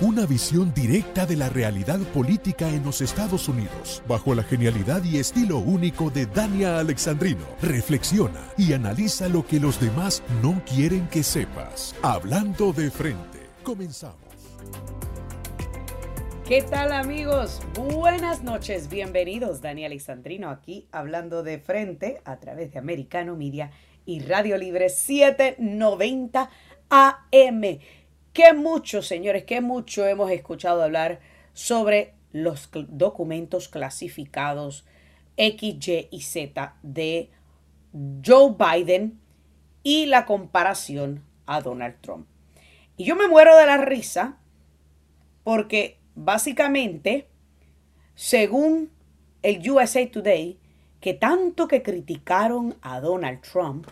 Una visión directa de la realidad política en los Estados Unidos, bajo la genialidad y estilo único de Dania Alexandrino. Reflexiona y analiza lo que los demás no quieren que sepas. Hablando de frente. Comenzamos. ¿Qué tal amigos? Buenas noches, bienvenidos. Dani Alexandrino aquí hablando de frente a través de Americano Media y Radio Libre 790 AM. Qué mucho, señores, qué mucho hemos escuchado hablar sobre los documentos clasificados X, Y y Z de Joe Biden y la comparación a Donald Trump. Y yo me muero de la risa porque básicamente, según el USA Today, que tanto que criticaron a Donald Trump,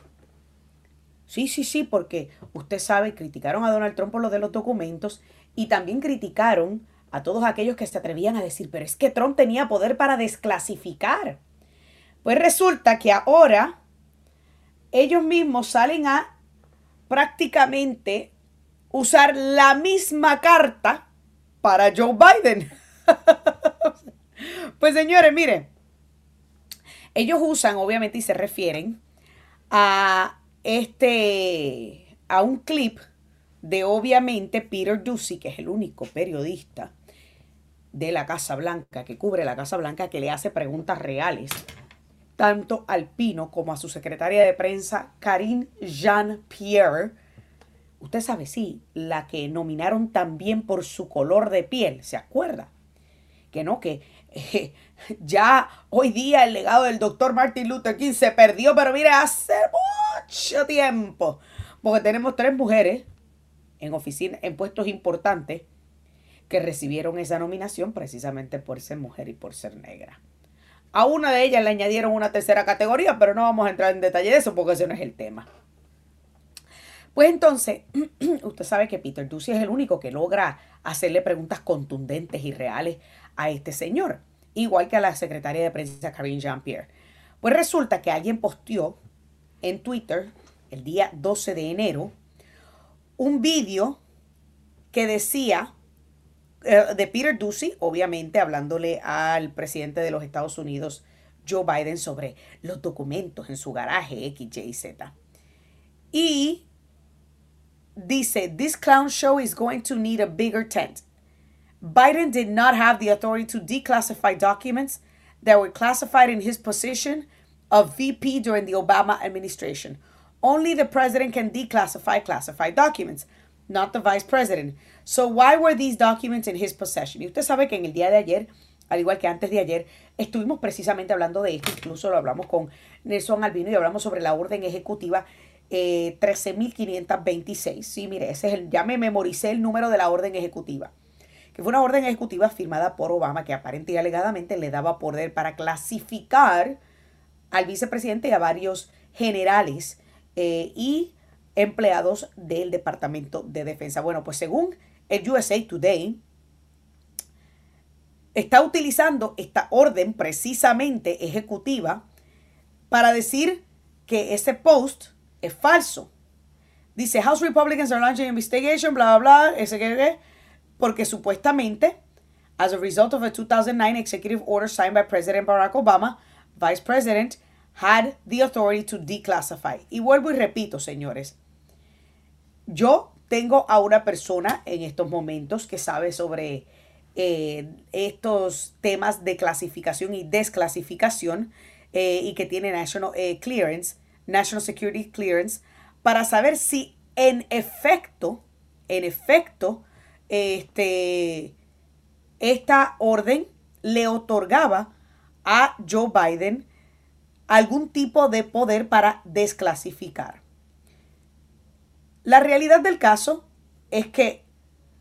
Sí, sí, sí, porque usted sabe, criticaron a Donald Trump por lo de los documentos y también criticaron a todos aquellos que se atrevían a decir, pero es que Trump tenía poder para desclasificar. Pues resulta que ahora ellos mismos salen a prácticamente usar la misma carta para Joe Biden. pues señores, miren, ellos usan obviamente y se refieren a este, a un clip de obviamente Peter Ducey, que es el único periodista de la Casa Blanca, que cubre la Casa Blanca, que le hace preguntas reales, tanto al Pino como a su secretaria de prensa, Karine Jean-Pierre. Usted sabe, sí, la que nominaron también por su color de piel, ¿se acuerda? Que no, que eh, ya hoy día el legado del doctor Martin Luther King se perdió, pero mire, hace mucho tiempo. Porque tenemos tres mujeres en oficina, en puestos importantes, que recibieron esa nominación precisamente por ser mujer y por ser negra. A una de ellas le añadieron una tercera categoría, pero no vamos a entrar en detalle de eso porque ese no es el tema. Pues entonces, usted sabe que Peter Ducey es el único que logra hacerle preguntas contundentes y reales a este señor, igual que a la secretaria de prensa Karine Jean-Pierre. Pues resulta que alguien posteó en Twitter el día 12 de enero un vídeo que decía eh, de Peter Ducey, obviamente hablándole al presidente de los Estados Unidos, Joe Biden, sobre los documentos en su garaje X, Y. Y dice, this clown show is going to need a bigger tent. Biden did not have the authority to declassify documents that were classified in his position of VP during the Obama administration. Only the president can declassify classified documents, not the vice president. So why were these documents in his possession? Y usted sabe que en el día de ayer, al igual que antes de ayer, estuvimos precisamente hablando de esto, incluso lo hablamos con Nelson Albino y hablamos sobre la orden ejecutiva eh, 13.526. Sí, mire, ese es el, ya me memoricé el número de la orden ejecutiva que fue una orden ejecutiva firmada por Obama que aparente y alegadamente le daba poder para clasificar al vicepresidente y a varios generales eh, y empleados del Departamento de Defensa. Bueno, pues según el USA Today, está utilizando esta orden precisamente ejecutiva para decir que ese post es falso. Dice, House Republicans are launching investigation, bla, bla, bla, ese que porque supuestamente, as a result of a 2009 executive order signed by President Barack Obama, Vice President had the authority to declassify. Y vuelvo y repito, señores, yo tengo a una persona en estos momentos que sabe sobre eh, estos temas de clasificación y desclasificación eh, y que tiene National eh, Clearance, National Security Clearance, para saber si en efecto, en efecto, este, esta orden le otorgaba a Joe Biden algún tipo de poder para desclasificar. La realidad del caso es que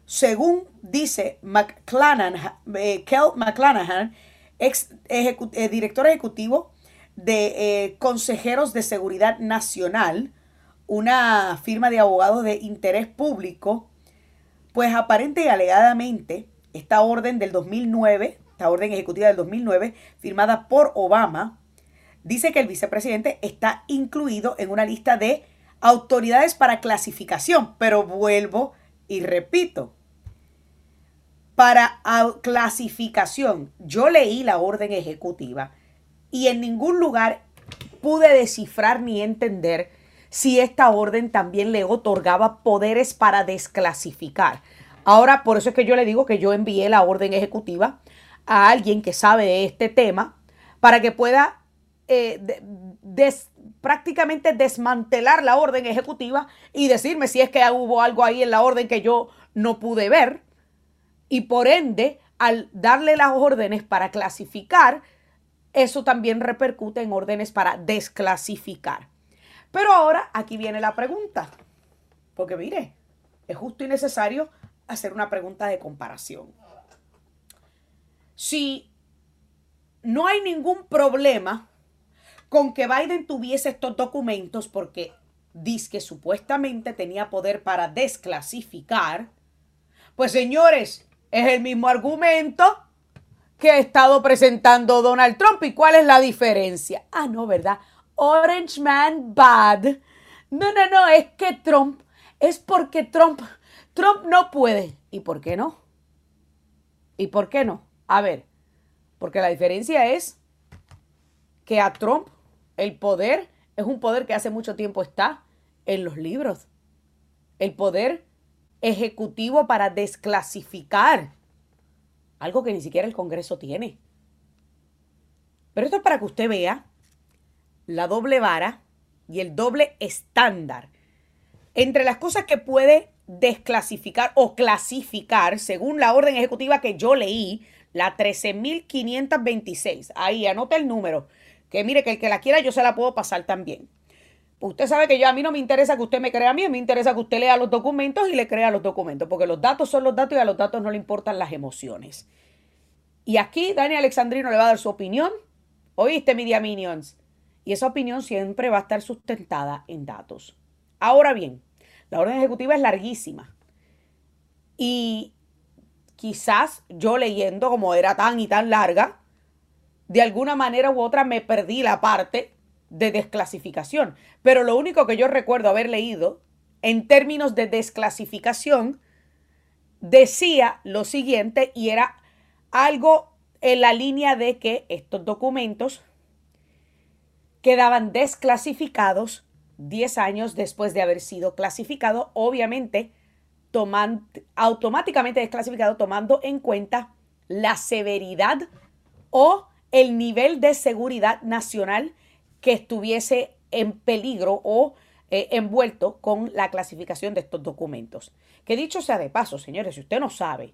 según dice McClanahan, eh, Kel McClanahan, ex eh, director ejecutivo de eh, Consejeros de Seguridad Nacional, una firma de abogados de interés público, pues aparente y alegadamente esta orden del 2009, esta orden ejecutiva del 2009, firmada por Obama, dice que el vicepresidente está incluido en una lista de autoridades para clasificación, pero vuelvo y repito, para clasificación, yo leí la orden ejecutiva y en ningún lugar pude descifrar ni entender si esta orden también le otorgaba poderes para desclasificar. Ahora, por eso es que yo le digo que yo envié la orden ejecutiva a alguien que sabe de este tema para que pueda eh, prácticamente desmantelar la orden ejecutiva y decirme si es que hubo algo ahí en la orden que yo no pude ver. Y por ende, al darle las órdenes para clasificar, eso también repercute en órdenes para desclasificar. Pero ahora aquí viene la pregunta. Porque mire, es justo y necesario hacer una pregunta de comparación. Si no hay ningún problema con que Biden tuviese estos documentos porque dice que supuestamente tenía poder para desclasificar, pues señores, es el mismo argumento que ha estado presentando Donald Trump. ¿Y cuál es la diferencia? Ah, no, ¿verdad? Orange Man bad. No, no, no, es que Trump, es porque Trump, Trump no puede. ¿Y por qué no? ¿Y por qué no? A ver, porque la diferencia es que a Trump el poder es un poder que hace mucho tiempo está en los libros. El poder ejecutivo para desclasificar. Algo que ni siquiera el Congreso tiene. Pero esto es para que usted vea la doble vara y el doble estándar entre las cosas que puede desclasificar o clasificar según la orden ejecutiva que yo leí, la 13.526. Ahí anota el número que mire que el que la quiera yo se la puedo pasar también. Usted sabe que yo a mí no me interesa que usted me crea a mí, me interesa que usted lea los documentos y le crea los documentos, porque los datos son los datos y a los datos no le importan las emociones. Y aquí Dani Alexandrino le va a dar su opinión. ¿Oíste, Media Minions? Y esa opinión siempre va a estar sustentada en datos. Ahora bien, la orden ejecutiva es larguísima. Y quizás yo leyendo como era tan y tan larga, de alguna manera u otra me perdí la parte de desclasificación. Pero lo único que yo recuerdo haber leído en términos de desclasificación decía lo siguiente y era algo en la línea de que estos documentos quedaban desclasificados 10 años después de haber sido clasificado, obviamente automáticamente desclasificado tomando en cuenta la severidad o el nivel de seguridad nacional que estuviese en peligro o eh, envuelto con la clasificación de estos documentos. Que dicho sea de paso, señores, si usted no sabe,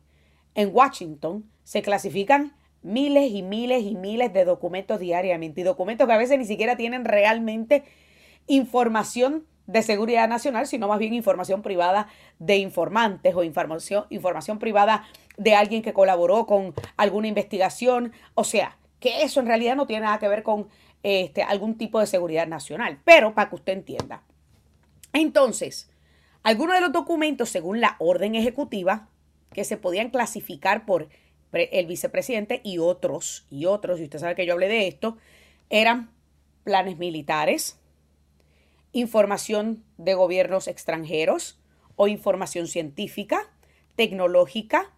en Washington se clasifican miles y miles y miles de documentos diariamente y documentos que a veces ni siquiera tienen realmente información de seguridad nacional, sino más bien información privada de informantes o información, información privada de alguien que colaboró con alguna investigación. O sea, que eso en realidad no tiene nada que ver con este, algún tipo de seguridad nacional, pero para que usted entienda. Entonces, algunos de los documentos, según la orden ejecutiva, que se podían clasificar por el vicepresidente y otros, y otros, y usted sabe que yo hablé de esto, eran planes militares, información de gobiernos extranjeros o información científica, tecnológica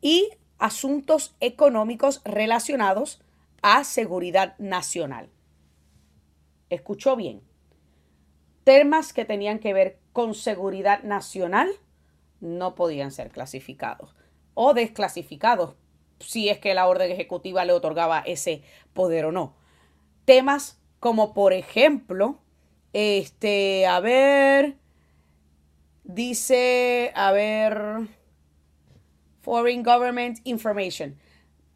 y asuntos económicos relacionados a seguridad nacional. Escuchó bien. Temas que tenían que ver con seguridad nacional no podían ser clasificados o desclasificados si es que la orden ejecutiva le otorgaba ese poder o no. Temas como por ejemplo, este, a ver, dice, a ver, Foreign Government Information.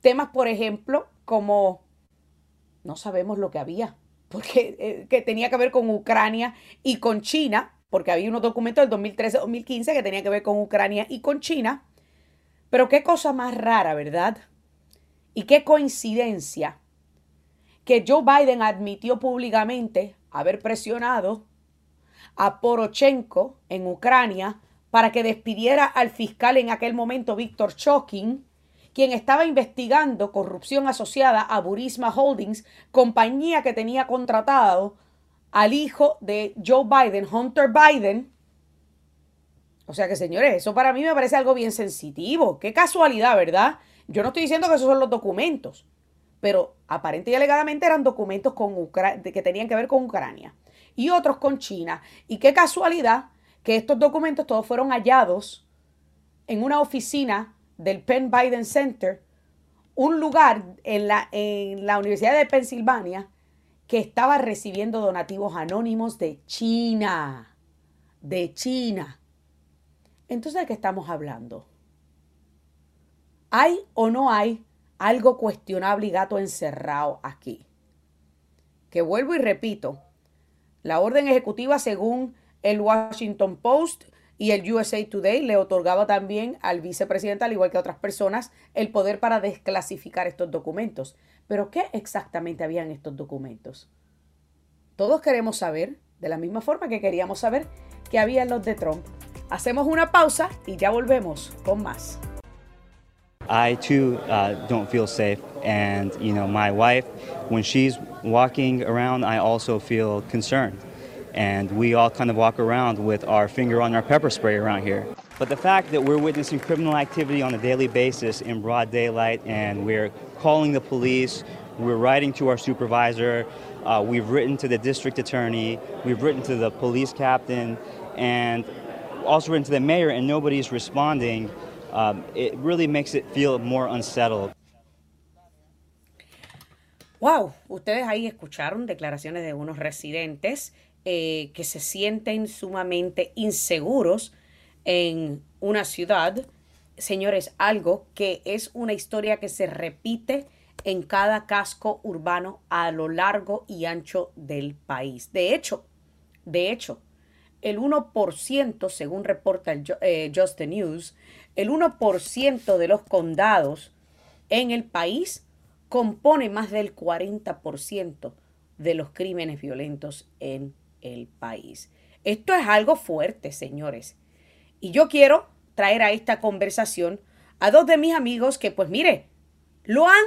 Temas, por ejemplo, como no sabemos lo que había, porque eh, que tenía que ver con Ucrania y con China, porque había unos documentos del 2013-2015 que tenían que ver con Ucrania y con China, Pero qué cosa más rara, ¿verdad? Y qué coincidencia que Joe Biden admitió públicamente haber presionado a Porochenko en Ucrania para que despidiera al fiscal en aquel momento, Víctor Chokin, quien estaba investigando corrupción asociada a Burisma Holdings, compañía que tenía contratado al hijo de Joe Biden, Hunter Biden. O sea que, señores, eso para mí me parece algo bien sensitivo. Qué casualidad, ¿verdad? Yo no estoy diciendo que esos son los documentos, pero aparente y alegadamente eran documentos con que tenían que ver con Ucrania y otros con China. Y qué casualidad que estos documentos todos fueron hallados en una oficina del Penn Biden Center, un lugar en la, en la Universidad de Pensilvania que estaba recibiendo donativos anónimos de China. De China. Entonces, ¿de qué estamos hablando? ¿Hay o no hay algo cuestionable y gato encerrado aquí? Que vuelvo y repito, la orden ejecutiva, según el Washington Post y el USA Today, le otorgaba también al vicepresidente, al igual que a otras personas, el poder para desclasificar estos documentos. Pero ¿qué exactamente había en estos documentos? Todos queremos saber, de la misma forma que queríamos saber qué había los de Trump. Hacemos una pausa y ya volvemos con más. I too uh, don't feel safe, and you know, my wife, when she's walking around, I also feel concerned. And we all kind of walk around with our finger on our pepper spray around here. But the fact that we're witnessing criminal activity on a daily basis in broad daylight and we're calling the police, we're writing to our supervisor, uh, we've written to the district attorney, we've written to the police captain, and also written to the mayor, and nobody's responding. Um, it really makes it feel more unsettled. Wow, ustedes ahí escucharon declaraciones de unos residentes eh, que se sienten sumamente inseguros en una ciudad. Señores, algo que es una historia que se repite en cada casco urbano a lo largo y ancho del país. De hecho, de hecho, el 1%, según reporta el eh, Just the News, el 1% de los condados en el país compone más del 40% de los crímenes violentos en el país. Esto es algo fuerte, señores. Y yo quiero traer a esta conversación a dos de mis amigos que, pues mire, lo han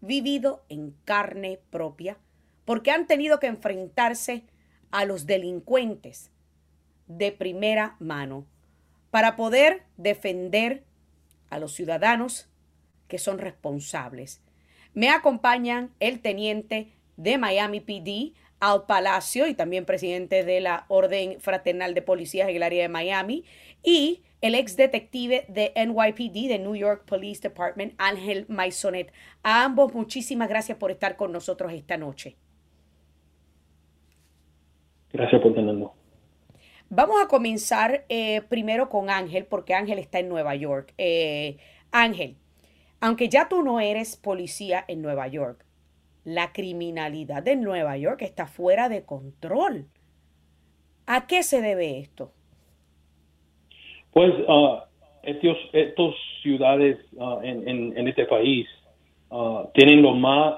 vivido en carne propia porque han tenido que enfrentarse a los delincuentes de primera mano para poder defender a los ciudadanos que son responsables. Me acompañan el teniente de Miami PD, Al Palacio, y también presidente de la Orden Fraternal de Policías en el área de Miami, y el ex detective de NYPD, de New York Police Department, Ángel Maisonet. A ambos muchísimas gracias por estar con nosotros esta noche. Gracias por tenernos. Vamos a comenzar eh, primero con Ángel, porque Ángel está en Nueva York. Eh, Ángel, aunque ya tú no eres policía en Nueva York, la criminalidad de Nueva York está fuera de control. ¿A qué se debe esto? Pues uh, estos, ciudades uh, en, este país uh, tienen los más,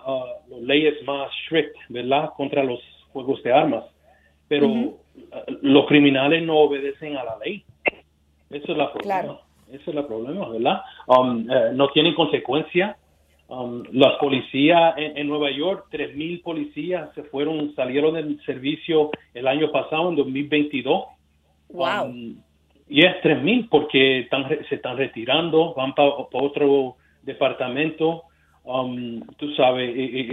leyes más strict, ¿verdad? Contra los juegos de armas. Pero los criminales no obedecen a la ley. Eso es la problema. Eso es el problema, ¿verdad? Um, eh, no tienen consecuencia. Um, las policías en, Nueva York, 3.000 policías se fueron, salieron del servicio el año pasado, en 2022. Wow. Um, y es 3.000 porque están, se están retirando, van para otro departamento. Um, tú sabes,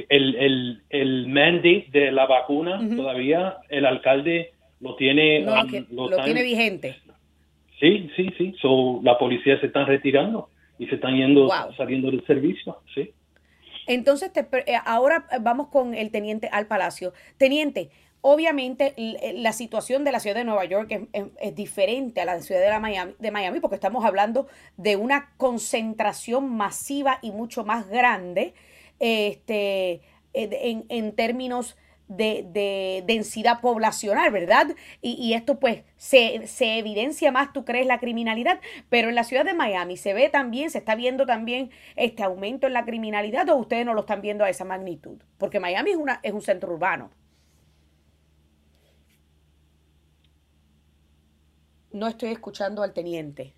el, el, el mandate de la vacuna todavía el alcalde lo tiene, um, lo, tiene vigente. Sí, sí, sí. So, la policía se están retirando y se están yendo, saliendo del servicio, sí. Entonces, eh, ahora vamos con el teniente al palacio. Teniente, obviamente eh, la situación de la ciudad de Nueva York es, diferente a la ciudad de, Miami, de Miami porque estamos hablando de una concentración masiva y mucho más grande este, en, en términos de, densidad poblacional, ¿verdad? Y, esto pues se, se, evidencia más, tú crees, la criminalidad, pero en la ciudad de Miami se ve también, se está viendo también este aumento en la criminalidad o ustedes no lo están viendo a esa magnitud, porque Miami es, una, es un centro urbano. No estoy escuchando al teniente.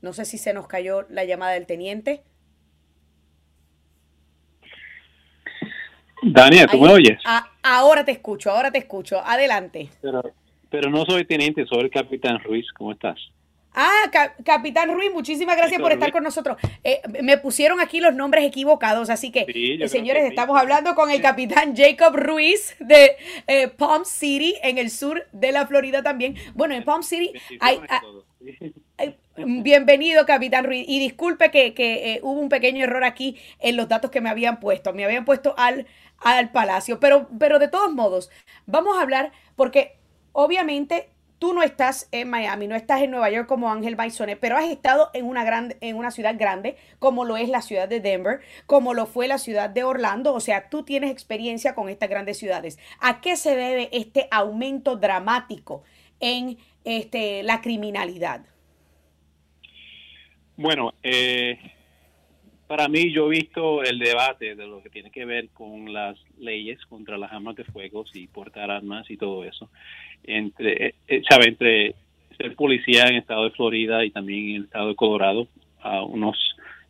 No sé si se nos cayó la llamada del teniente. Daniel, ¿tú me oyes? ahora te escucho, ahora te escucho. Adelante. Pero, pero no soy teniente, soy el capitán Ruiz. ¿Cómo estás? Ah, Capitán Ruiz, muchísimas gracias por estar con nosotros. Eh, me pusieron aquí los nombres equivocados, así que, eh, señores, estamos hablando con el Capitán Jacob Ruiz de eh, Palm City, en el sur de la Florida también. Bueno, en Palm City hay... Bienvenido, Capitán Ruiz. Y disculpe que, hubo un pequeño error aquí en los datos que me habían puesto. Me habían puesto al, al Palacio. Pero, pero de todos modos, vamos a hablar porque obviamente tú no estás en Miami, no estás en Nueva York como Ángel Maisone, pero has estado en una, gran, en una ciudad grande como lo es la ciudad de Denver, como lo fue la ciudad de Orlando, o sea, tú tienes experiencia con estas grandes ciudades. ¿A qué se debe este aumento dramático en este, la criminalidad? Bueno, eh, para mí yo he visto el debate de lo que tiene que ver con las leyes contra las armas de fuego y portar armas y todo eso entre, eh, sabe, entre ser policía en el estado de Florida y también en el estado de Colorado, a unos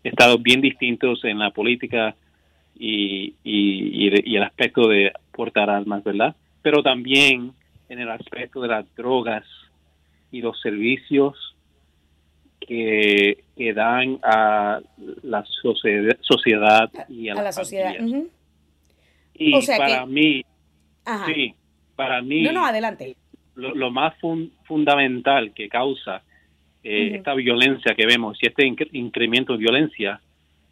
estados bien distintos en la política y, y, el aspecto de portar armas, ¿verdad? Pero también en el aspecto de las drogas y los servicios que, que dan a la sociedad, y a, la sociedad. Y para mí, sí, para mí, no, no, adelante. Lo, más fundamental que causa eh, esta violencia que vemos y este incremento de violencia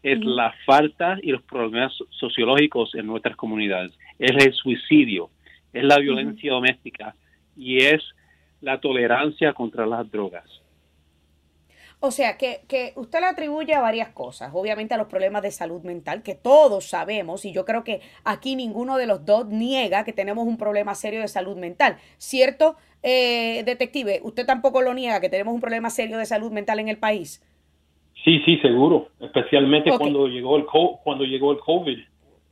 es la falta y los problemas sociológicos en nuestras comunidades. Es el suicidio, es la violencia doméstica y es la tolerancia contra las drogas. O sea, que, que usted le atribuye a varias cosas. Obviamente a los problemas de salud mental, que todos sabemos, y yo creo que aquí ninguno de los dos niega que tenemos un problema serio de salud mental. ¿Cierto, eh, detective? ¿Usted tampoco lo niega que tenemos un problema serio de salud mental en el país? Sí, sí, seguro. Especialmente cuando llegó el cuando llegó el COVID.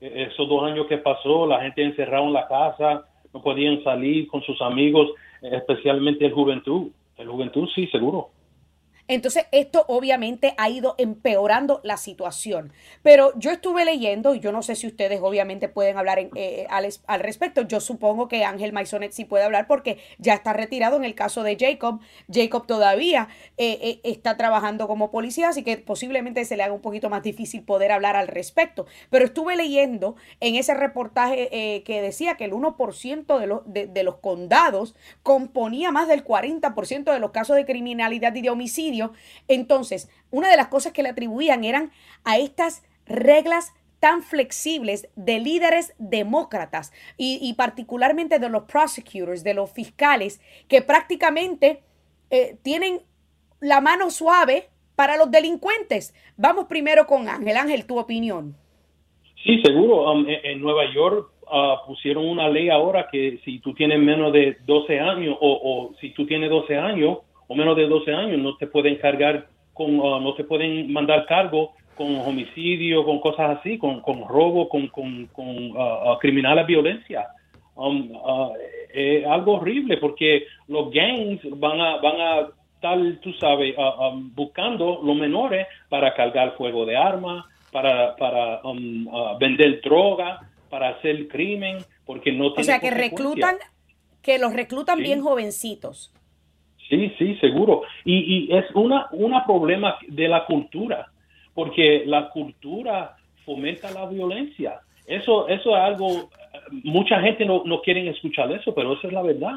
E, esos dos años que pasó, la gente encerrada en la casa, no podían salir con sus amigos, especialmente el juventud. El juventud, sí, seguro. Entonces, esto obviamente ha ido empeorando la situación. Pero yo estuve leyendo, y yo no sé si ustedes obviamente pueden hablar en, eh, al, al, respecto. Yo supongo que Ángel Maisonet sí puede hablar porque ya está retirado en el caso de Jacob. Jacob todavía eh, eh, está trabajando como policía, así que posiblemente se le haga un poquito más difícil poder hablar al respecto. Pero estuve leyendo en ese reportaje que decía que el 1% de los, de, de los condados componía más del 40% de los casos de criminalidad y de homicidio entonces, una de las cosas que le atribuían eran a estas reglas tan flexibles de líderes demócratas y, particularmente de los prosecutors, de los fiscales, que prácticamente eh, tienen la mano suave para los delincuentes. Vamos primero con Ángel. Ángel, tu opinión. Sí, seguro. Um, en Nueva York uh, pusieron una ley ahora que si tú tienes menos de 12 años o, o si tú tienes 12 años, o menos de 12 años no te pueden cargar con, uh, no te pueden mandar cargo con homicidio, con cosas así, con, con robo, con, con, con uh, uh, criminales violencia. Um, es algo horrible porque los gangs van a, van a estar, tú sabes, um, buscando los menores para cargar fuego de armas, para, para um, vender droga, para hacer crimen, porque no O sea, que reclutan, que los reclutan bien jovencitos. Sí, sí, seguro. Y, y es una, una problema de la cultura, porque la cultura fomenta la violencia. Eso, eso es algo, mucha gente no, no quiere escuchar eso, pero eso es la verdad.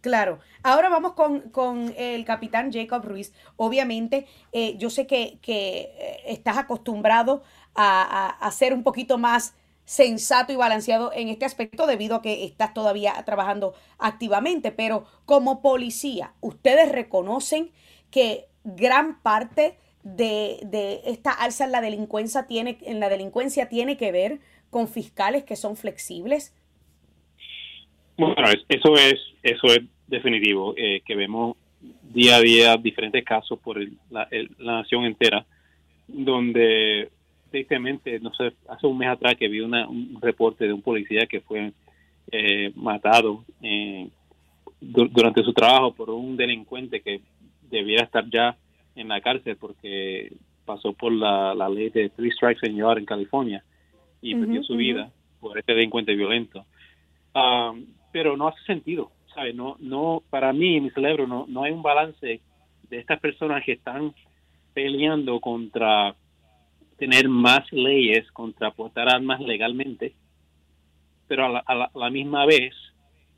Claro. Ahora vamos con, el capitán Jacob Ruiz. Obviamente, eh, yo sé que, que eh, estás acostumbrado a, a, a, ser un poquito más sensato y balanceado en este aspecto debido a que estás todavía trabajando activamente, pero como policía, ustedes reconocen que gran parte de, esta alza en la delincuencia tiene, en la delincuencia tiene que ver con fiscales que son flexibles? Bueno, eso es, eso es definitivo, eh, que vemos día a día diferentes casos por la, nación entera, donde tristemente, no sé, hace un mes atrás que vi una, un reporte de un policía que fue eh, matado eh, durante su trabajo por un delincuente que debiera estar ya en la cárcel porque pasó por la, ley de three strikes and you're en California y perdió su vida por este delincuente violento. Ah, pero no hace sentido, ¿sabes? No, no, para mí, mi cerebro, no, no hay un balance de estas personas que están peleando contra tener más leyes, contra portar armas legalmente, pero a la misma vez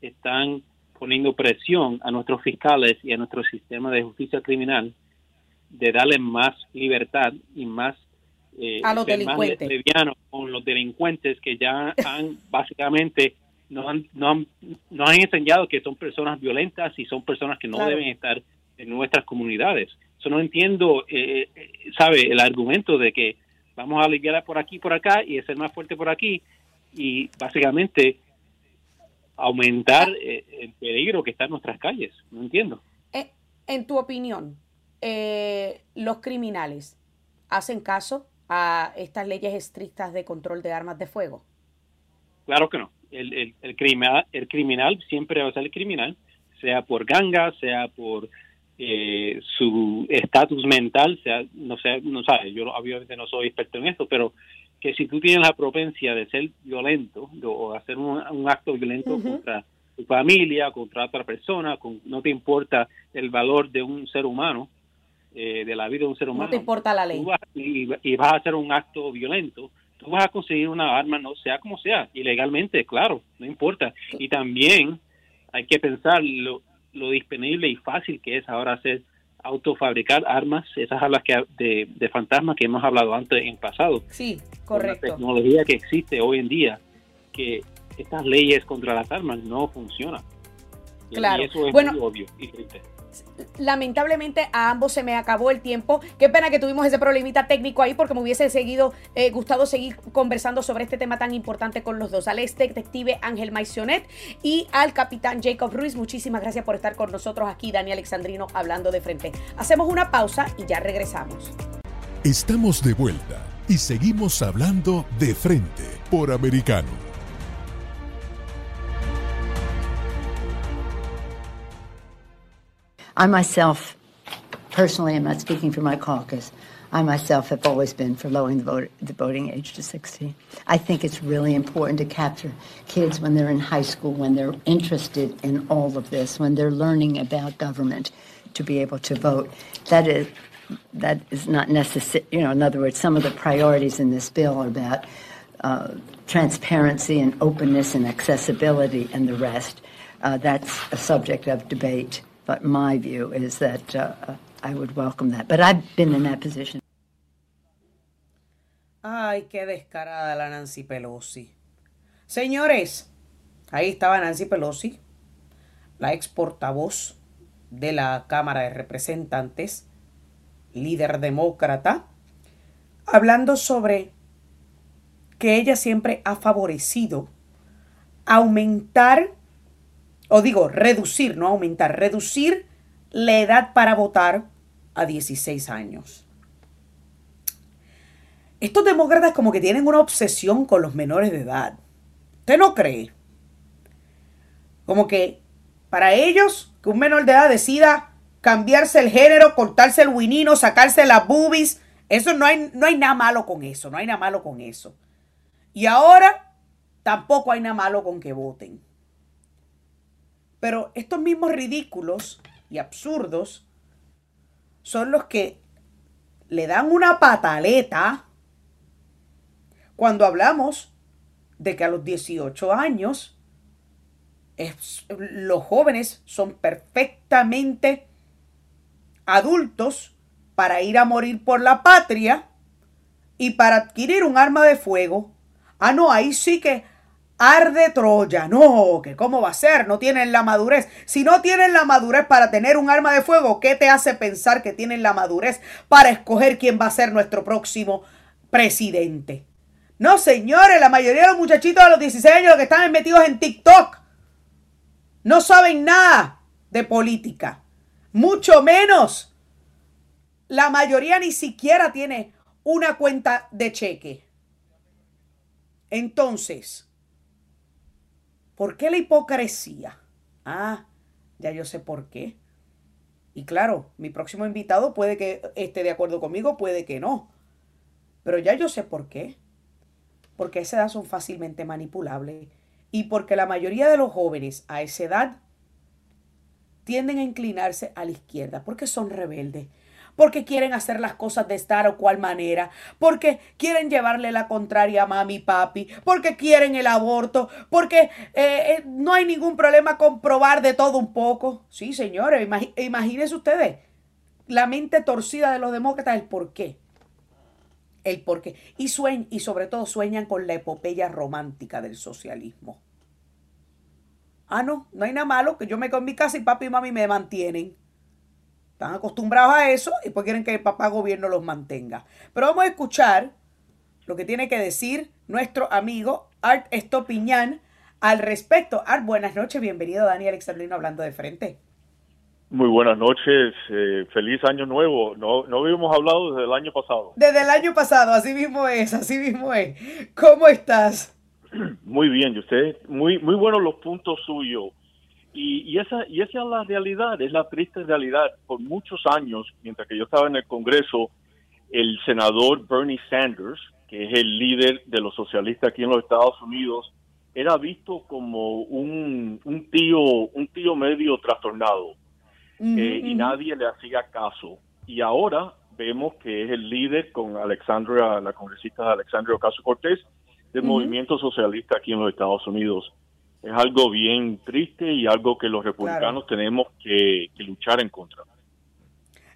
están poniendo presión a nuestros fiscales y a nuestro sistema de justicia criminal de darle más libertad y más eh, a los delincuentes con los delincuentes que ya han básicamente nos han, no han, nos han enseñado que son personas violentas y son personas que no deben estar en nuestras comunidades. Eso no entiendo, eh, eh, sabe, el argumento de que vamos a aliviar por aquí, por acá y ser más fuerte por aquí y básicamente aumentar eh, el peligro que está en nuestras calles. No entiendo. Eh, en tu opinión, eh, ¿los criminales hacen caso a estas leyes estrictas de control de armas de fuego? Claro que no. El, el, criminal, el criminal siempre va a ser el criminal, sea por ganga, sea por su estatus mental, sea, no sé, no sabe, yo obviamente no soy experto en esto, pero que si tú tienes la propensia de ser violento o hacer un, acto violento contra tu familia, contra otra persona, con, no te importa el valor de un ser humano, eh, de la vida de un ser humano. No te importa la ley. y, vas a hacer un acto violento, tú vas a conseguir una arma, no sea como sea, ilegalmente, claro, no importa. Y también hay que pensar lo, lo disponible y fácil que es ahora hacer autofabricar armas, esas armas que, de, de fantasmas que hemos hablado antes en pasado. Sí, correcto. La tecnología que existe hoy en día, que estas leyes contra las armas no funcionan. Claro. Y eso es bueno, muy obvio y triste lamentablemente a ambos se me acabó el tiempo. Qué pena que tuvimos ese problemita técnico ahí porque me hubiese seguido eh, gustado seguir conversando sobre este tema tan importante con los dos. Al ex detective Ángel Maisionet y al capitán Jacob Ruiz. Muchísimas gracias por estar con nosotros aquí, Dani Alexandrino, hablando de frente. Hacemos una pausa y ya regresamos. Estamos de vuelta y seguimos hablando de frente por Americano. I myself, personally, I'm not speaking for my caucus, I myself have always been for lowering the, vote, the voting age to 16. I think it's really important to capture kids when they're in high school, when they're interested in all of this, when they're learning about government, to be able to vote. That is, that is not necessary. You know, in other words, some of the priorities in this bill are about uh, transparency and openness and accessibility and the rest. Uh, that's a subject of debate. But my view is that uh, I would welcome that. But I've been in that position. Ay, qué descarada la Nancy Pelosi. Señores, ahí estaba Nancy Pelosi, la ex portavoz de la Cámara de Representantes, líder demócrata, hablando sobre que ella siempre ha favorecido aumentar o digo, reducir, no aumentar, reducir la edad para votar a 16 años. Estos demócratas como que tienen una obsesión con los menores de edad. ¿Usted no cree? Como que para ellos que un menor de edad decida cambiarse el género, cortarse el winino, sacarse las boobies, eso no hay, no hay nada malo con eso, no hay nada malo con eso. Y ahora tampoco hay nada malo con que voten. Pero estos mismos ridículos y absurdos son los que le dan una pataleta cuando hablamos de que a los 18 años los jóvenes son perfectamente adultos para ir a morir por la patria y para adquirir un arma de fuego. Ah, no, ahí sí que arde Troya. No, que cómo va a ser, no tienen la madurez. Si no tienen la madurez para tener un arma de fuego, ¿qué te hace pensar que tienen la madurez para escoger quién va a ser nuestro próximo presidente? No, señores, la mayoría de los muchachitos de los 16 años que están metidos en TikTok no saben nada de política. Mucho menos. La mayoría ni siquiera tiene una cuenta de cheque. Entonces, ¿por qué la hipocresía? Ah, ya yo sé por qué. Y claro, mi próximo invitado puede que esté de acuerdo conmigo, puede que no. Pero ya yo sé por qué. Porque a esa edad son fácilmente manipulables. Y porque la mayoría de los jóvenes a esa edad tienden a inclinarse a la izquierda. Porque son rebeldes porque quieren hacer las cosas de esta o cual manera, porque quieren llevarle la contraria a mami y papi, porque quieren el aborto, porque eh, eh, no hay ningún problema con probar de todo un poco. Sí, señores, imagínense ustedes la mente torcida de los demócratas, el por qué. El por qué. Y, y sobre todo sueñan con la epopeya romántica del socialismo. Ah, no, no hay nada malo que yo me con mi casa y papi y mami me mantienen. Están acostumbrados a eso y pues quieren que el papá gobierno los mantenga. Pero vamos a escuchar lo que tiene que decir nuestro amigo Art Estopiñán al respecto. Art, buenas noches, bienvenido Daniel Alexandrino hablando de frente. Muy buenas noches, eh, feliz año nuevo. No, no habíamos hablado desde el año pasado. Desde el año pasado, así mismo es, así mismo es. ¿Cómo estás? Muy bien, y usted, muy, muy buenos los puntos suyos. Y, esa, y esa es la realidad, es la triste realidad. Por muchos años, mientras que yo estaba en el Congreso, el senador Bernie Sanders, que es el líder de los socialistas aquí en los Estados Unidos, era visto como un, un tío un tío medio trastornado eh, y nadie le hacía caso. Y ahora vemos que es el líder con Alexandria, la congresista Alexandria Ocasio Cortés, del movimiento socialista aquí en los Estados Unidos es algo bien triste y algo que los republicanos tenemos que, luchar en contra.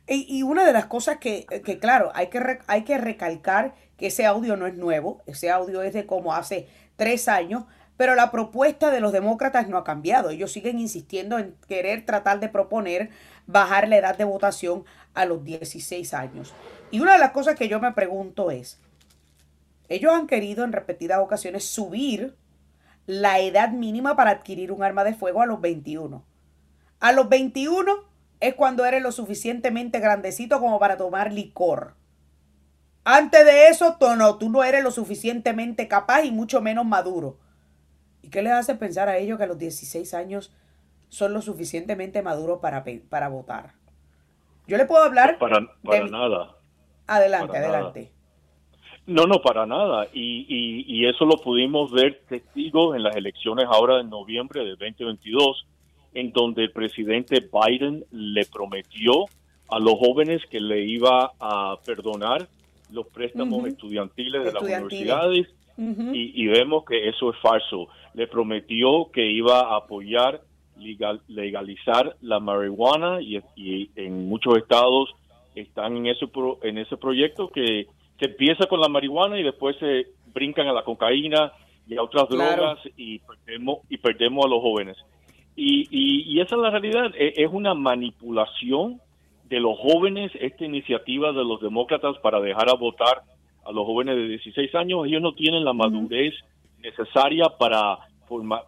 Y, una de las cosas que, claro, hay que, hay que recalcar que ese audio no es nuevo, ese audio es de como hace tres años, pero la propuesta de los demócratas no ha cambiado. Ellos siguen insistiendo en querer tratar de proponer bajar la edad de votación a los 16 años. Y una de las cosas que yo me pregunto es, ellos han querido en repetidas ocasiones subir la edad mínima para adquirir un arma de fuego a los 21. A los 21 es cuando eres lo suficientemente grandecito como para tomar licor. Antes de eso, tú no, tú no eres lo suficientemente capaz y mucho menos maduro. ¿Y qué les hace pensar a ellos que a los 16 años son lo suficientemente maduros para, para votar? Yo le puedo hablar. Para, nada. Adelante, adelante. No, no, para nada. Y, y, eso lo pudimos ver testigos en las elecciones ahora de noviembre de 2022, en donde el presidente Biden le prometió a los jóvenes que le iba a perdonar los préstamos estudiantiles de las universidades y, vemos que eso es falso. Le prometió que iba a apoyar legalizar la marihuana y, en muchos estados están en ese, en ese proyecto que se empieza con la marihuana y después se brincan a la cocaína y a otras drogas y perdemos, y perdemos a los jóvenes. Y, y, esa es la realidad, e, es una manipulación de los jóvenes esta iniciativa de los demócratas para dejar a votar a los jóvenes de 16 años. Ellos no tienen la madurez necesaria para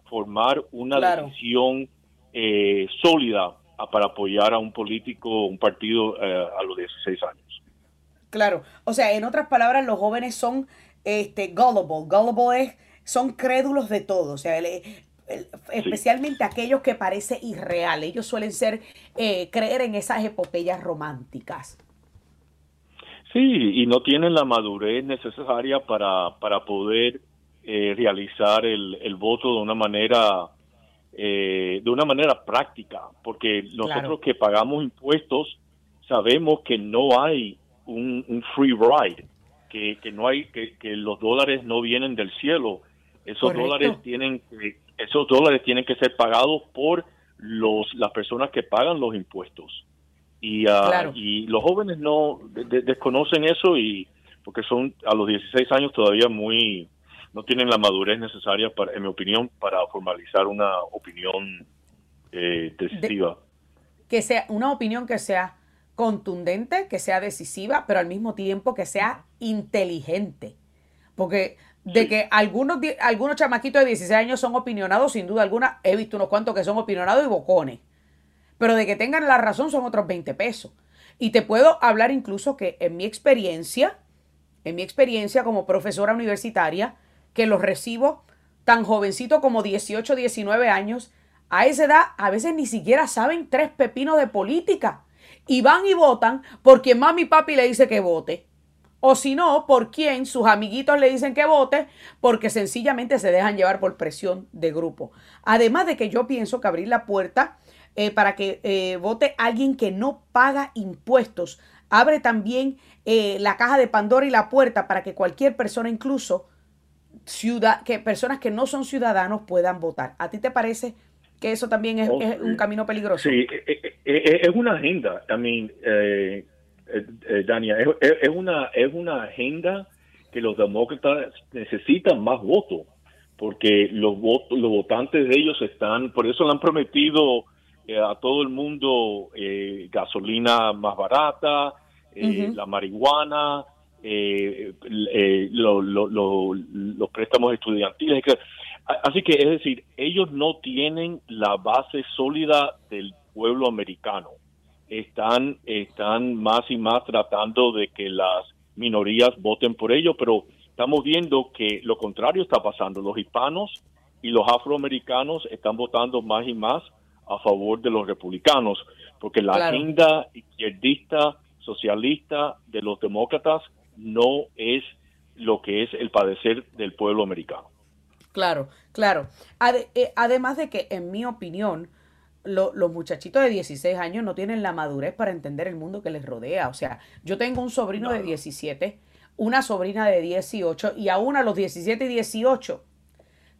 formar una decisión eh, sólida para apoyar a un político, un partido eh, a los 16 años. Claro, o sea, en otras palabras, los jóvenes son este, gullible. Gullible es, son crédulos de todo, o sea, especialmente aquellos que parece irreal. Ellos suelen ser, eh, creer en esas epopeyas románticas. Sí, y no tienen la madurez necesaria para, para poder eh, realizar el, el, voto de una manera eh, de una manera práctica, porque nosotros que pagamos impuestos sabemos que no hay un, free ride, que, que no hay, que, que, los dólares no vienen del cielo. Esos dólares tienen que, esos dólares tienen que ser pagados por los las personas que pagan los impuestos. Y, uh, y los jóvenes no desconocen eso y porque son a los 16 años todavía muy no tienen la madurez necesaria para en mi opinión para formalizar una opinión eh, decisiva. que sea una opinión que sea contundente, que sea decisiva, pero al mismo tiempo que sea inteligente. Porque de que algunos, algunos chamaquitos de 16 años son opinionados, sin duda alguna, he visto unos cuantos que son opinionados y bocones. Pero de que tengan la razón son otros 20 pesos. Y te puedo hablar incluso que en mi experiencia, en mi experiencia como profesora universitaria, que los recibo tan jovencitos como 18, 19 años, a esa edad a veces ni siquiera saben tres pepinos de política. Y van y votan porque mami y papi le dice que vote. O si no, por quien sus amiguitos le dicen que vote, porque sencillamente se dejan llevar por presión de grupo. Además de que yo pienso que abrir la puerta eh, para que eh, vote alguien que no paga impuestos, abre también eh, la caja de Pandora y la puerta para que cualquier persona, incluso ciudad, que personas que no son ciudadanos, puedan votar. ¿A ti te parece que eso también es, oh, un camino peligroso? Sí, es una agenda. I mean, eh, eh, Dania, es, una, es una agenda que los demócratas necesitan más votos, porque los, votos, los votantes de ellos están, por eso le han prometido eh, a todo el mundo gasolina más barata, la marihuana, los préstamos estudiantiles. Así que es decir, ellos no tienen la base sólida del pueblo americano están, están más y más tratando de que las minorías voten por ello, pero estamos viendo que lo contrario está pasando. Los hispanos y los afroamericanos están votando más y más a favor de los republicanos, porque la agenda izquierdista, socialista de los demócratas no es lo que es el padecer del pueblo americano. Claro, claro. Eh, además de que, en mi opinión, los muchachitos de 16 años no tienen la madurez para entender el mundo que les rodea. O sea, yo tengo un sobrino de 17, una sobrina de 18 y aún a los 17 y 18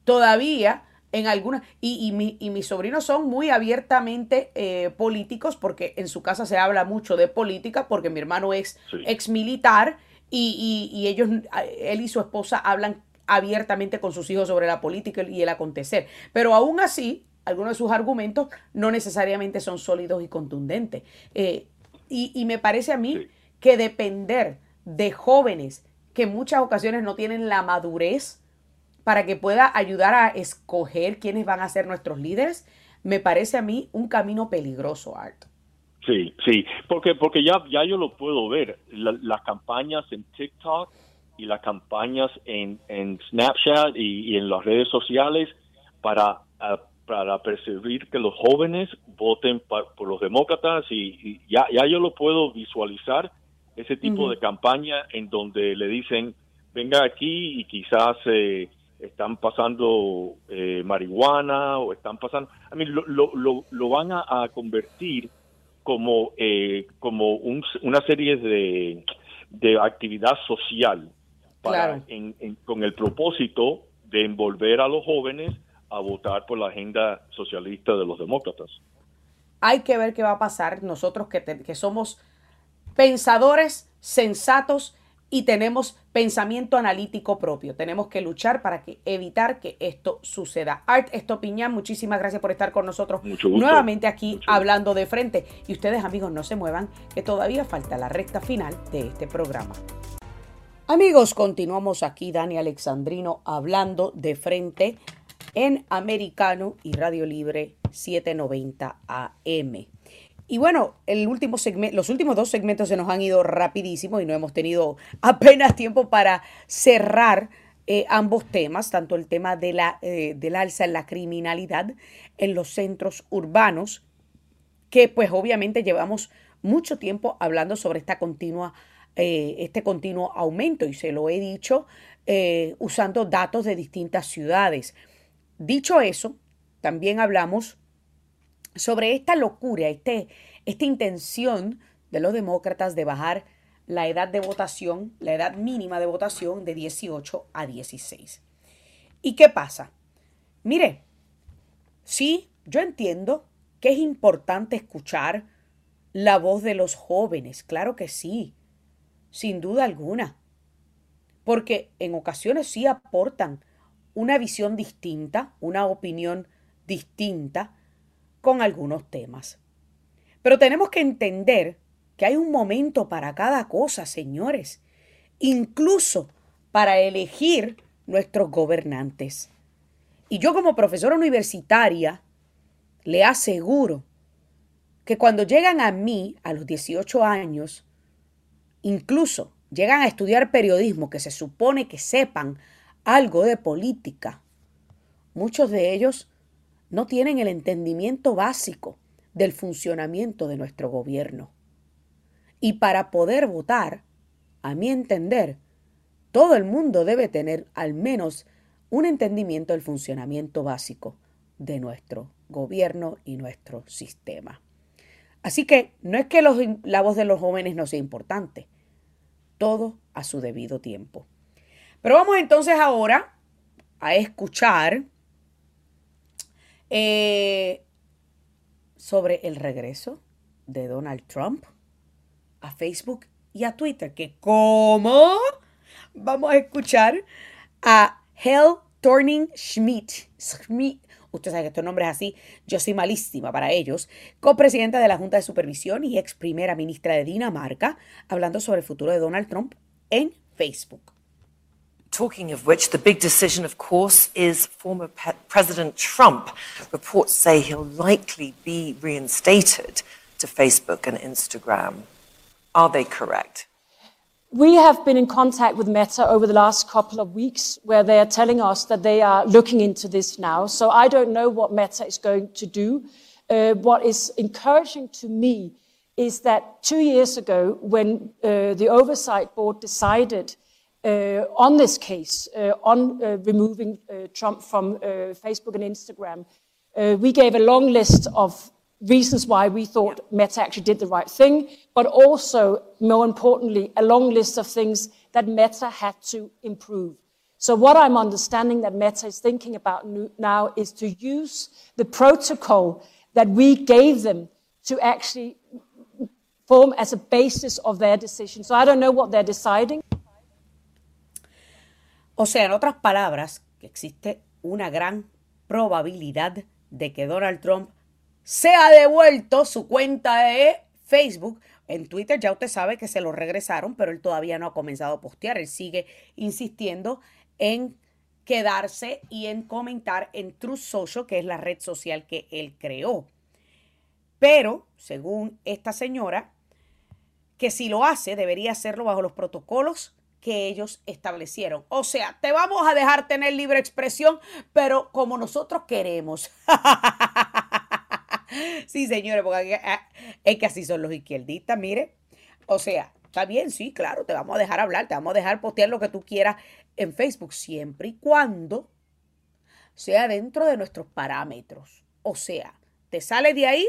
todavía en algunas, y, y, y, mis sobrinos son muy abiertamente eh, políticos porque en su casa se habla mucho de política porque mi hermano es ex militar y, y, ellos, él y su esposa hablan abiertamente con sus hijos sobre la política y el acontecer. Pero aún así, algunos de sus argumentos no necesariamente son sólidos y contundentes. Eh, y, me parece a mí que depender de jóvenes que en muchas ocasiones no tienen la madurez para que pueda ayudar a escoger quiénes van a ser nuestros líderes, me parece a mí un camino peligroso, Art. Sí, sí, porque, porque ya, ya yo lo puedo ver. las campañas en TikTok y las campañas en, en Snapchat y, en las redes sociales para para percibir que los jóvenes voten por los demócratas y, ya, ya yo lo puedo visualizar, ese tipo de campaña en donde le dicen, venga aquí y quizás eh, están pasando eh, marihuana o están pasando, a mí lo, lo, lo, van a, convertir como, eh, como una serie de, de actividad social para, con el propósito de envolver a los jóvenes a votar por la agenda socialista de los demócratas. Hay que ver qué va a pasar nosotros que, que somos pensadores sensatos y tenemos pensamiento analítico propio. Tenemos que luchar para que, evitar que esto suceda. Art Estopiñán, muchísimas gracias por estar con nosotros nuevamente aquí hablando de frente. Y ustedes amigos no se muevan, que todavía falta la recta final de este programa. Amigos, continuamos aquí, Dani Alexandrino, hablando de frente en Americano y Radio Libre 790 AM. Y bueno, los últimos dos segmentos se nos han ido rapidísimo y no hemos tenido apenas tiempo para cerrar eh, ambos temas, tanto el tema de la, eh, del alza en la criminalidad en los centros urbanos, que pues obviamente llevamos mucho tiempo hablando sobre esta continua, eh, este continuo aumento y se lo he dicho usando datos de distintas ciudades. Dicho eso, también hablamos sobre esta locura, este, esta intención de los demócratas de bajar la edad de votación, la edad mínima de votación de 18 a 16. ¿Y qué pasa? Mire, sí, yo entiendo que es importante escuchar la voz de los jóvenes, claro que sí, sin duda alguna, porque en ocasiones sí aportan una visión distinta, una opinión distinta con algunos temas. Pero tenemos que entender que hay un momento para cada cosa, señores, incluso para elegir nuestros gobernantes. Y yo como profesora universitaria le aseguro que cuando llegan a mí a los 18 años, incluso llegan a estudiar periodismo, que se supone que sepan algo de política, muchos de ellos no tienen el entendimiento básico del funcionamiento de nuestro gobierno. Y para poder votar, a mi entender, todo el mundo debe tener al menos un entendimiento del funcionamiento básico de nuestro gobierno y nuestro sistema. Así que no es que la voz de los jóvenes no sea importante, todo a su debido tiempo. Pero vamos entonces ahora a escuchar eh, sobre el regreso de Donald Trump a Facebook y a Twitter. Que cómo vamos a escuchar a Hell Thorning Schmidt. Schmidt. Usted sabe que estos nombres así, yo soy malísima para ellos. Copresidenta de la Junta de Supervisión y ex primera ministra de Dinamarca, hablando sobre el futuro de Donald Trump en Facebook. Talking of which, the big decision, of course, is former President Trump. Reports say he'll likely be reinstated to Facebook and Instagram. Are they correct? We have been in contact with Meta over the last couple of weeks where they are telling us that they are looking into this now. So I don't know what Meta is going to do. Uh, what is encouraging to me is that two years ago, when uh, the Oversight Board decided uh, on this case, uh, on uh, removing Trump from Facebook and Instagram, we gave a long list of reasons why we thought Meta actually did the right thing, but also, more importantly, a long list of things that Meta had to improve. So what I'm understanding that Meta is thinking about now is to use the protocol that we gave them to actually form as a basis of their decision. So I don't know what they're deciding. O sea, en otras palabras, existe una gran probabilidad de que Donald Trump sea devuelto su cuenta de Facebook. En Twitter ya usted sabe que se lo regresaron, pero él todavía no ha comenzado a postear. Él sigue insistiendo en quedarse y en comentar en Truth Social, que es la red social que él creó. Pero, según esta señora, que si lo hace, debería hacerlo bajo los protocolos que ellos establecieron. O sea, te vamos a dejar tener libre expresión, pero como nosotros queremos. sí, señores, porque ah, es que así son los izquierdistas, mire. O sea, está bien, sí, claro, te vamos a dejar hablar, te vamos a dejar postear lo que tú quieras en Facebook, siempre y cuando sea dentro de nuestros parámetros. O sea, te sale de ahí,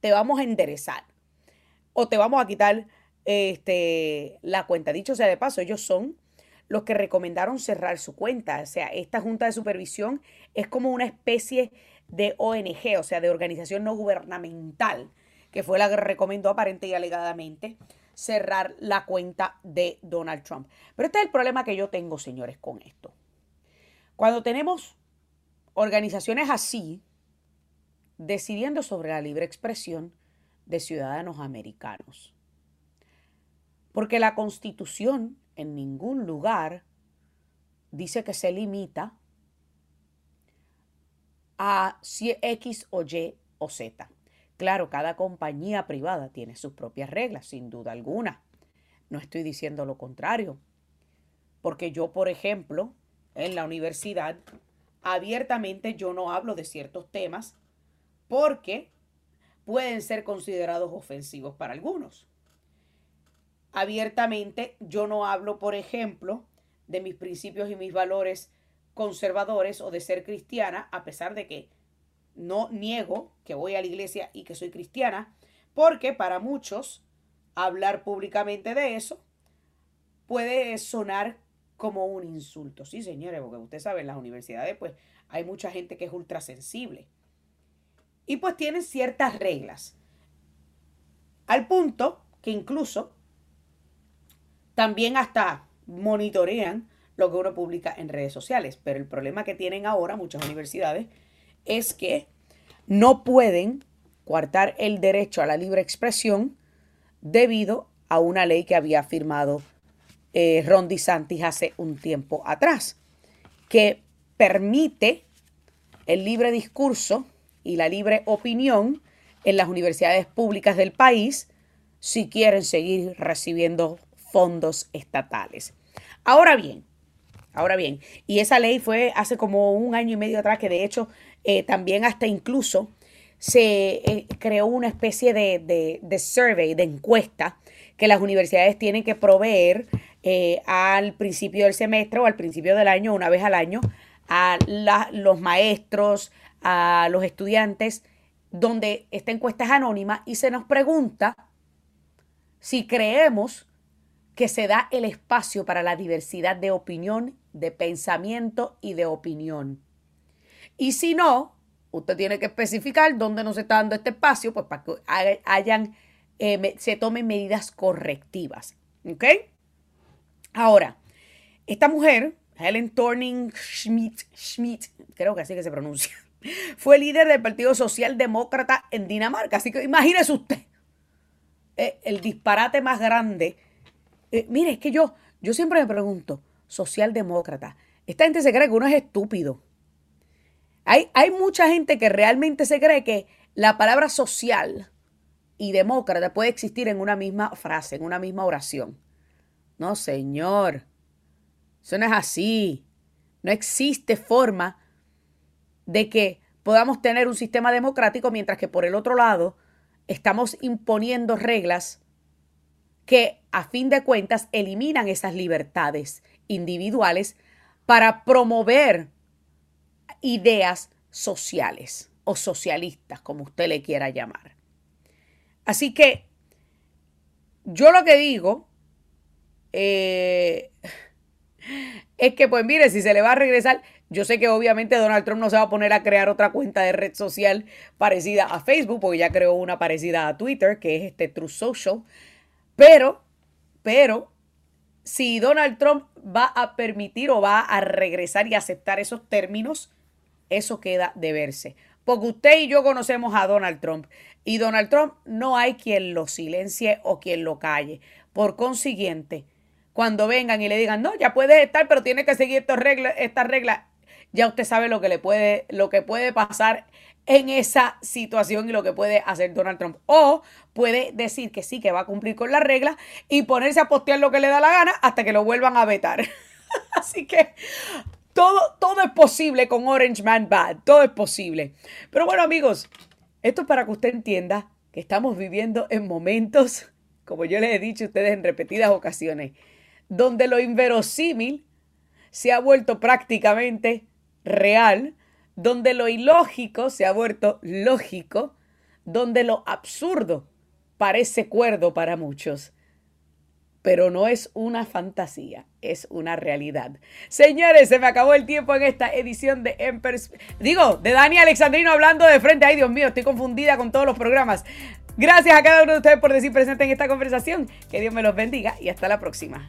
te vamos a enderezar. O te vamos a quitar este, la cuenta. Dicho sea de paso, ellos son los que recomendaron cerrar su cuenta. O sea, esta junta de supervisión es como una especie de ONG, o sea, de organización no gubernamental, que fue la que recomendó aparente y alegadamente cerrar la cuenta de Donald Trump. Pero este es el problema que yo tengo, señores, con esto. Cuando tenemos organizaciones así, decidiendo sobre la libre expresión de ciudadanos americanos, porque la constitución en ningún lugar dice que se limita a X o Y o Z. Claro, cada compañía privada tiene sus propias reglas, sin duda alguna. No estoy diciendo lo contrario. Porque yo, por ejemplo, en la universidad, abiertamente yo no hablo de ciertos temas porque pueden ser considerados ofensivos para algunos abiertamente. Yo no hablo, por ejemplo, de mis principios y mis valores conservadores o de ser cristiana, a pesar de que no niego que voy a la iglesia y que soy cristiana, porque para muchos hablar públicamente de eso puede sonar como un insulto. Sí, señores, porque usted sabe, en las universidades pues hay mucha gente que es ultrasensible. Y pues tienen ciertas reglas. Al punto que incluso también hasta monitorean lo que uno publica en redes sociales. Pero el problema que tienen ahora muchas universidades es que no pueden coartar el derecho a la libre expresión debido a una ley que había firmado eh, Ron hace un tiempo atrás. que permite el libre discurso y la libre opinión en las universidades públicas del país si quieren seguir recibiendo fondos estatales. Ahora bien, ahora bien, y esa ley fue hace como un año y medio atrás que de hecho eh, también hasta incluso se eh, creó una especie de, de, survey, de encuesta que las universidades tienen que proveer eh, al principio del semestre o al principio del año, una vez al año, a los maestros, a los estudiantes, donde esta encuesta es anónima y se nos pregunta si creemos que se da el espacio para la diversidad de opinión, de pensamiento y de opinión. Y si no, usted tiene que especificar dónde nos está dando este espacio, pues para que hayan, eh, se tomen medidas correctivas. ¿Ok? Ahora, esta mujer, Helen Thorning Schmidt, Schmidt, creo que así que se pronuncia, fue líder del Partido Socialdemócrata en Dinamarca. Así que imagínese usted eh, el disparate más grande. Eh, mire, es que yo, yo siempre me pregunto, socialdemócrata, esta gente se cree que uno es estúpido. Hay, hay mucha gente que realmente se cree que la palabra social y demócrata puede existir en una misma frase, en una misma oración. No, señor. Eso no es así. No existe forma de que podamos tener un sistema democrático mientras que por el otro lado estamos imponiendo reglas que a fin de cuentas eliminan esas libertades individuales para promover ideas sociales o socialistas, como usted le quiera llamar. Así que yo lo que digo eh, es que, pues mire, si se le va a regresar, yo sé que obviamente Donald Trump no se va a poner a crear otra cuenta de red social parecida a Facebook, porque ya creó una parecida a Twitter, que es este True Social. Pero, pero, si Donald Trump va a permitir o va a regresar y aceptar esos términos, eso queda de verse. Porque usted y yo conocemos a Donald Trump y Donald Trump no hay quien lo silencie o quien lo calle. Por consiguiente, cuando vengan y le digan, no, ya puedes estar, pero tiene que seguir estas reglas, estas reglas, ya usted sabe lo que le puede, lo que puede pasar en esa situación y lo que puede hacer Donald Trump. O puede decir que sí, que va a cumplir con las reglas y ponerse a postear lo que le da la gana hasta que lo vuelvan a vetar. Así que todo, todo es posible con Orange Man Bad. Todo es posible. Pero bueno, amigos, esto es para que usted entienda que estamos viviendo en momentos, como yo les he dicho a ustedes en repetidas ocasiones, donde lo inverosímil se ha vuelto prácticamente real, donde lo ilógico se ha vuelto lógico, donde lo absurdo parece cuerdo para muchos. Pero no es una fantasía, es una realidad. Señores, se me acabó el tiempo en esta edición de En Digo, de Dani Alexandrino hablando de frente. Ay, Dios mío, estoy confundida con todos los programas. Gracias a cada uno de ustedes por decir presente en esta conversación. Que Dios me los bendiga y hasta la próxima.